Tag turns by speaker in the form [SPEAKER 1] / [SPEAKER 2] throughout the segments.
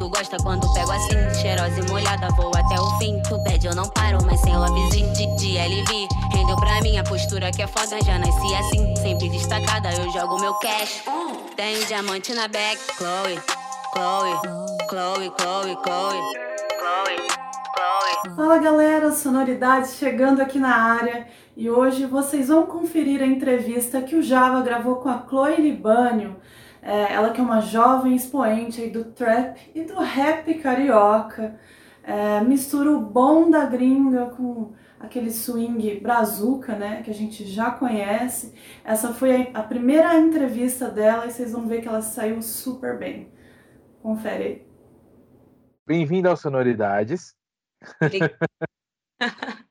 [SPEAKER 1] Tu gosta quando pego assim, cheirosa e molhada, vou até o fim. Tu pede, eu não paro, mas sem lovezinho de, de LV. Rendeu pra mim a postura que é foda, já nasci assim, sempre destacada. Eu jogo meu cash. Tenho diamante na back, Chloe, Chloe, Chloe, Chloe, Chloe, Chloe.
[SPEAKER 2] Fala galera, Sonoridades chegando aqui na área e hoje vocês vão conferir a entrevista que o Java gravou com a Chloe Libânio, é, ela que é uma jovem expoente do trap e do rap carioca, é, mistura o bom da gringa com aquele swing brazuca, né, que a gente já conhece. Essa foi a, a primeira entrevista dela e vocês vão ver que ela saiu super bem. Confere aí.
[SPEAKER 3] Bem-vindo ao Sonoridades.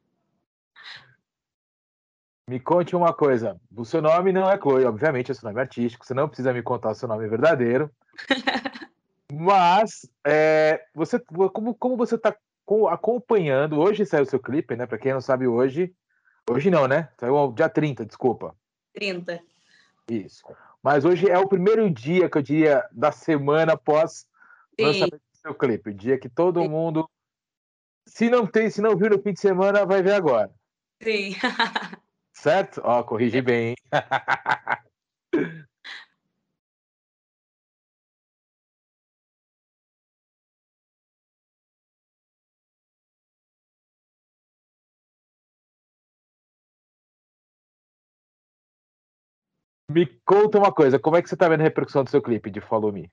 [SPEAKER 3] me conte uma coisa. O seu nome não é Chloe, obviamente, é seu nome artístico. Você não precisa me contar o seu nome verdadeiro. Mas é, você, como, como você está acompanhando? Hoje saiu o seu clipe, né? Para quem não sabe, hoje. Hoje não, né? Saiu dia 30, desculpa.
[SPEAKER 1] 30.
[SPEAKER 3] Isso. Mas hoje é o primeiro dia que eu diria da semana após o lançamento do seu clipe. O dia que todo Sim. mundo se não tem, se não viu no fim de semana, vai ver agora.
[SPEAKER 1] Sim.
[SPEAKER 3] certo? Ó, corrigi bem. Me conta uma coisa, como é que você tá vendo a repercussão do seu clipe de Follow Me?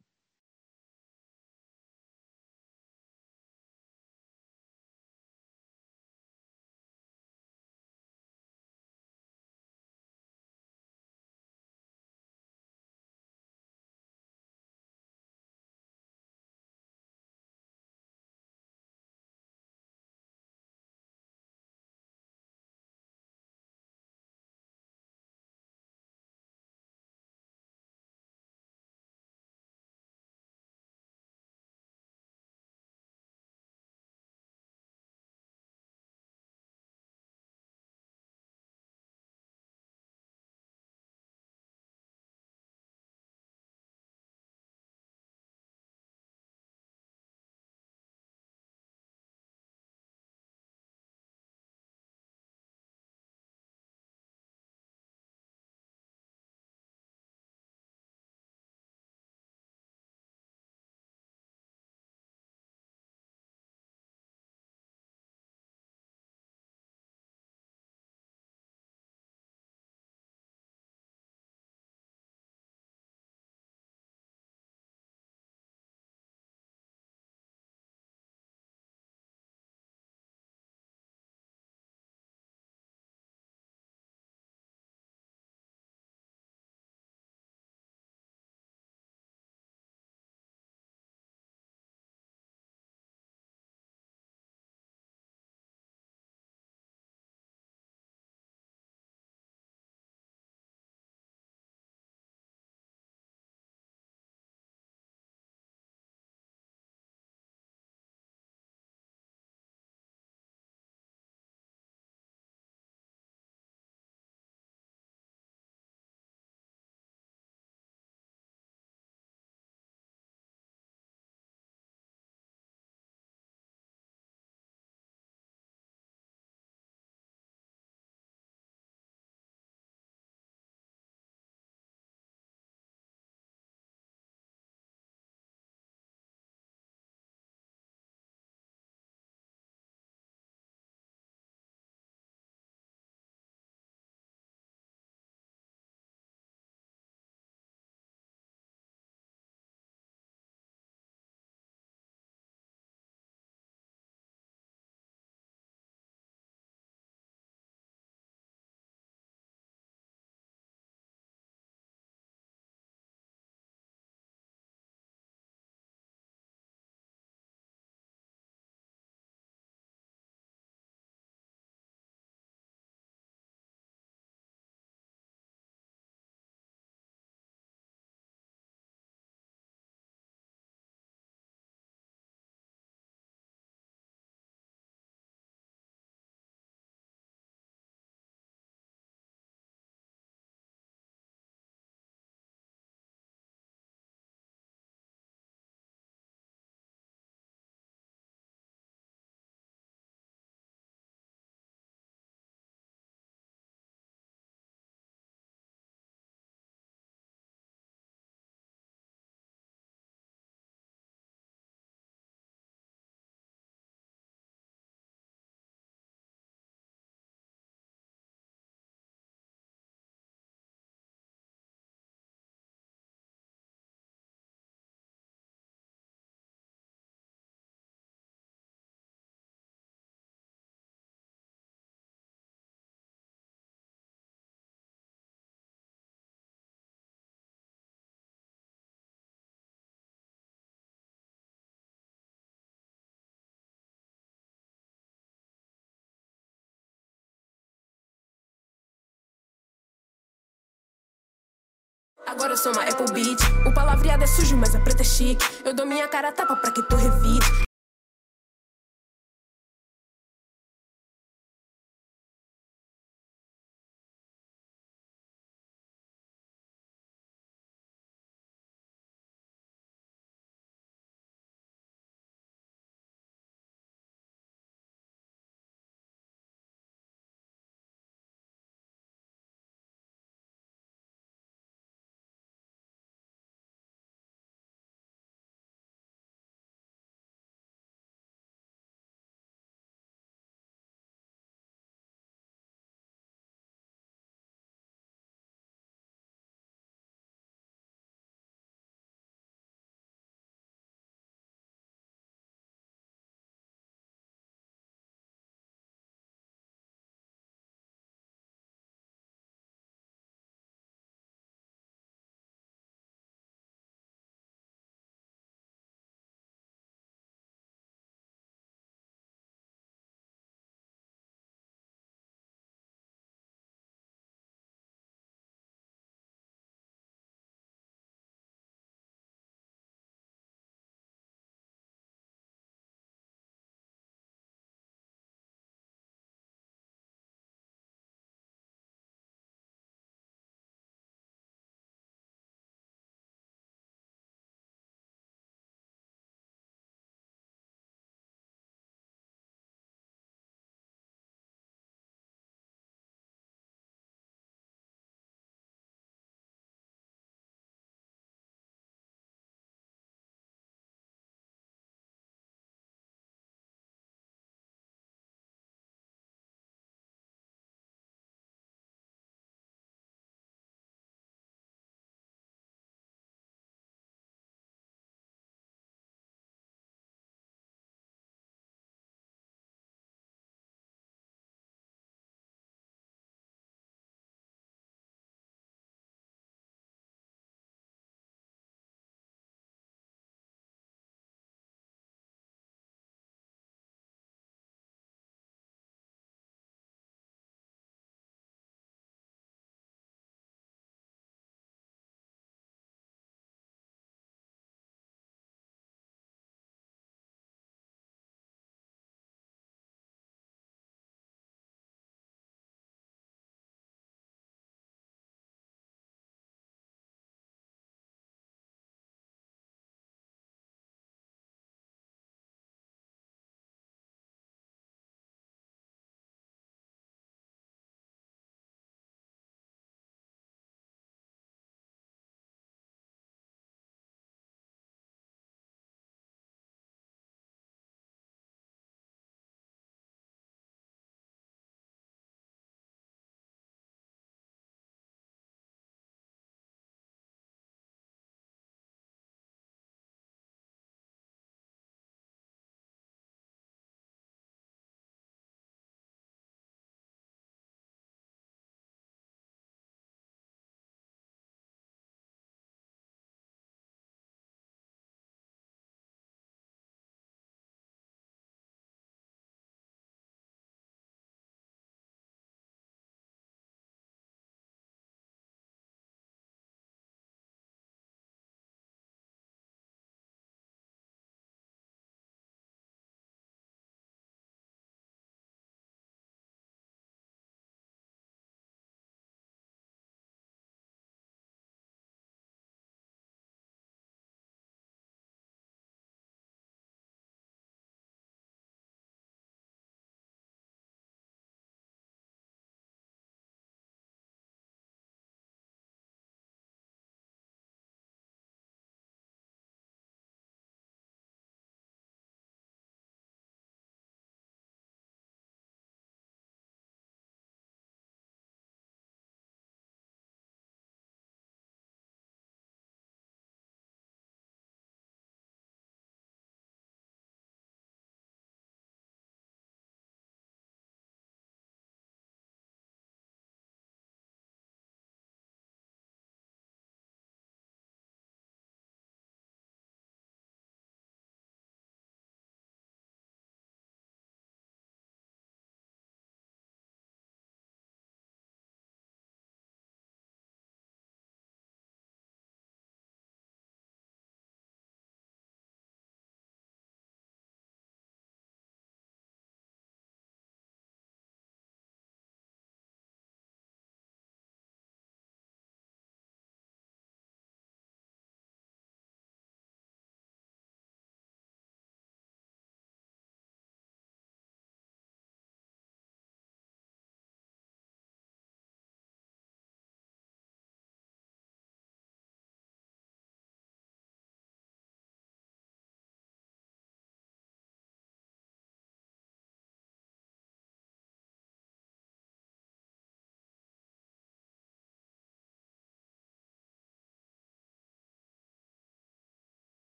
[SPEAKER 4] Agora eu sou uma Apple Beat. O palavreado é sujo, mas a preta é chique. Eu dou minha cara tapa pra que tu revide.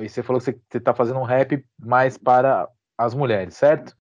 [SPEAKER 3] E você falou que você está fazendo um rap mais para as mulheres, certo?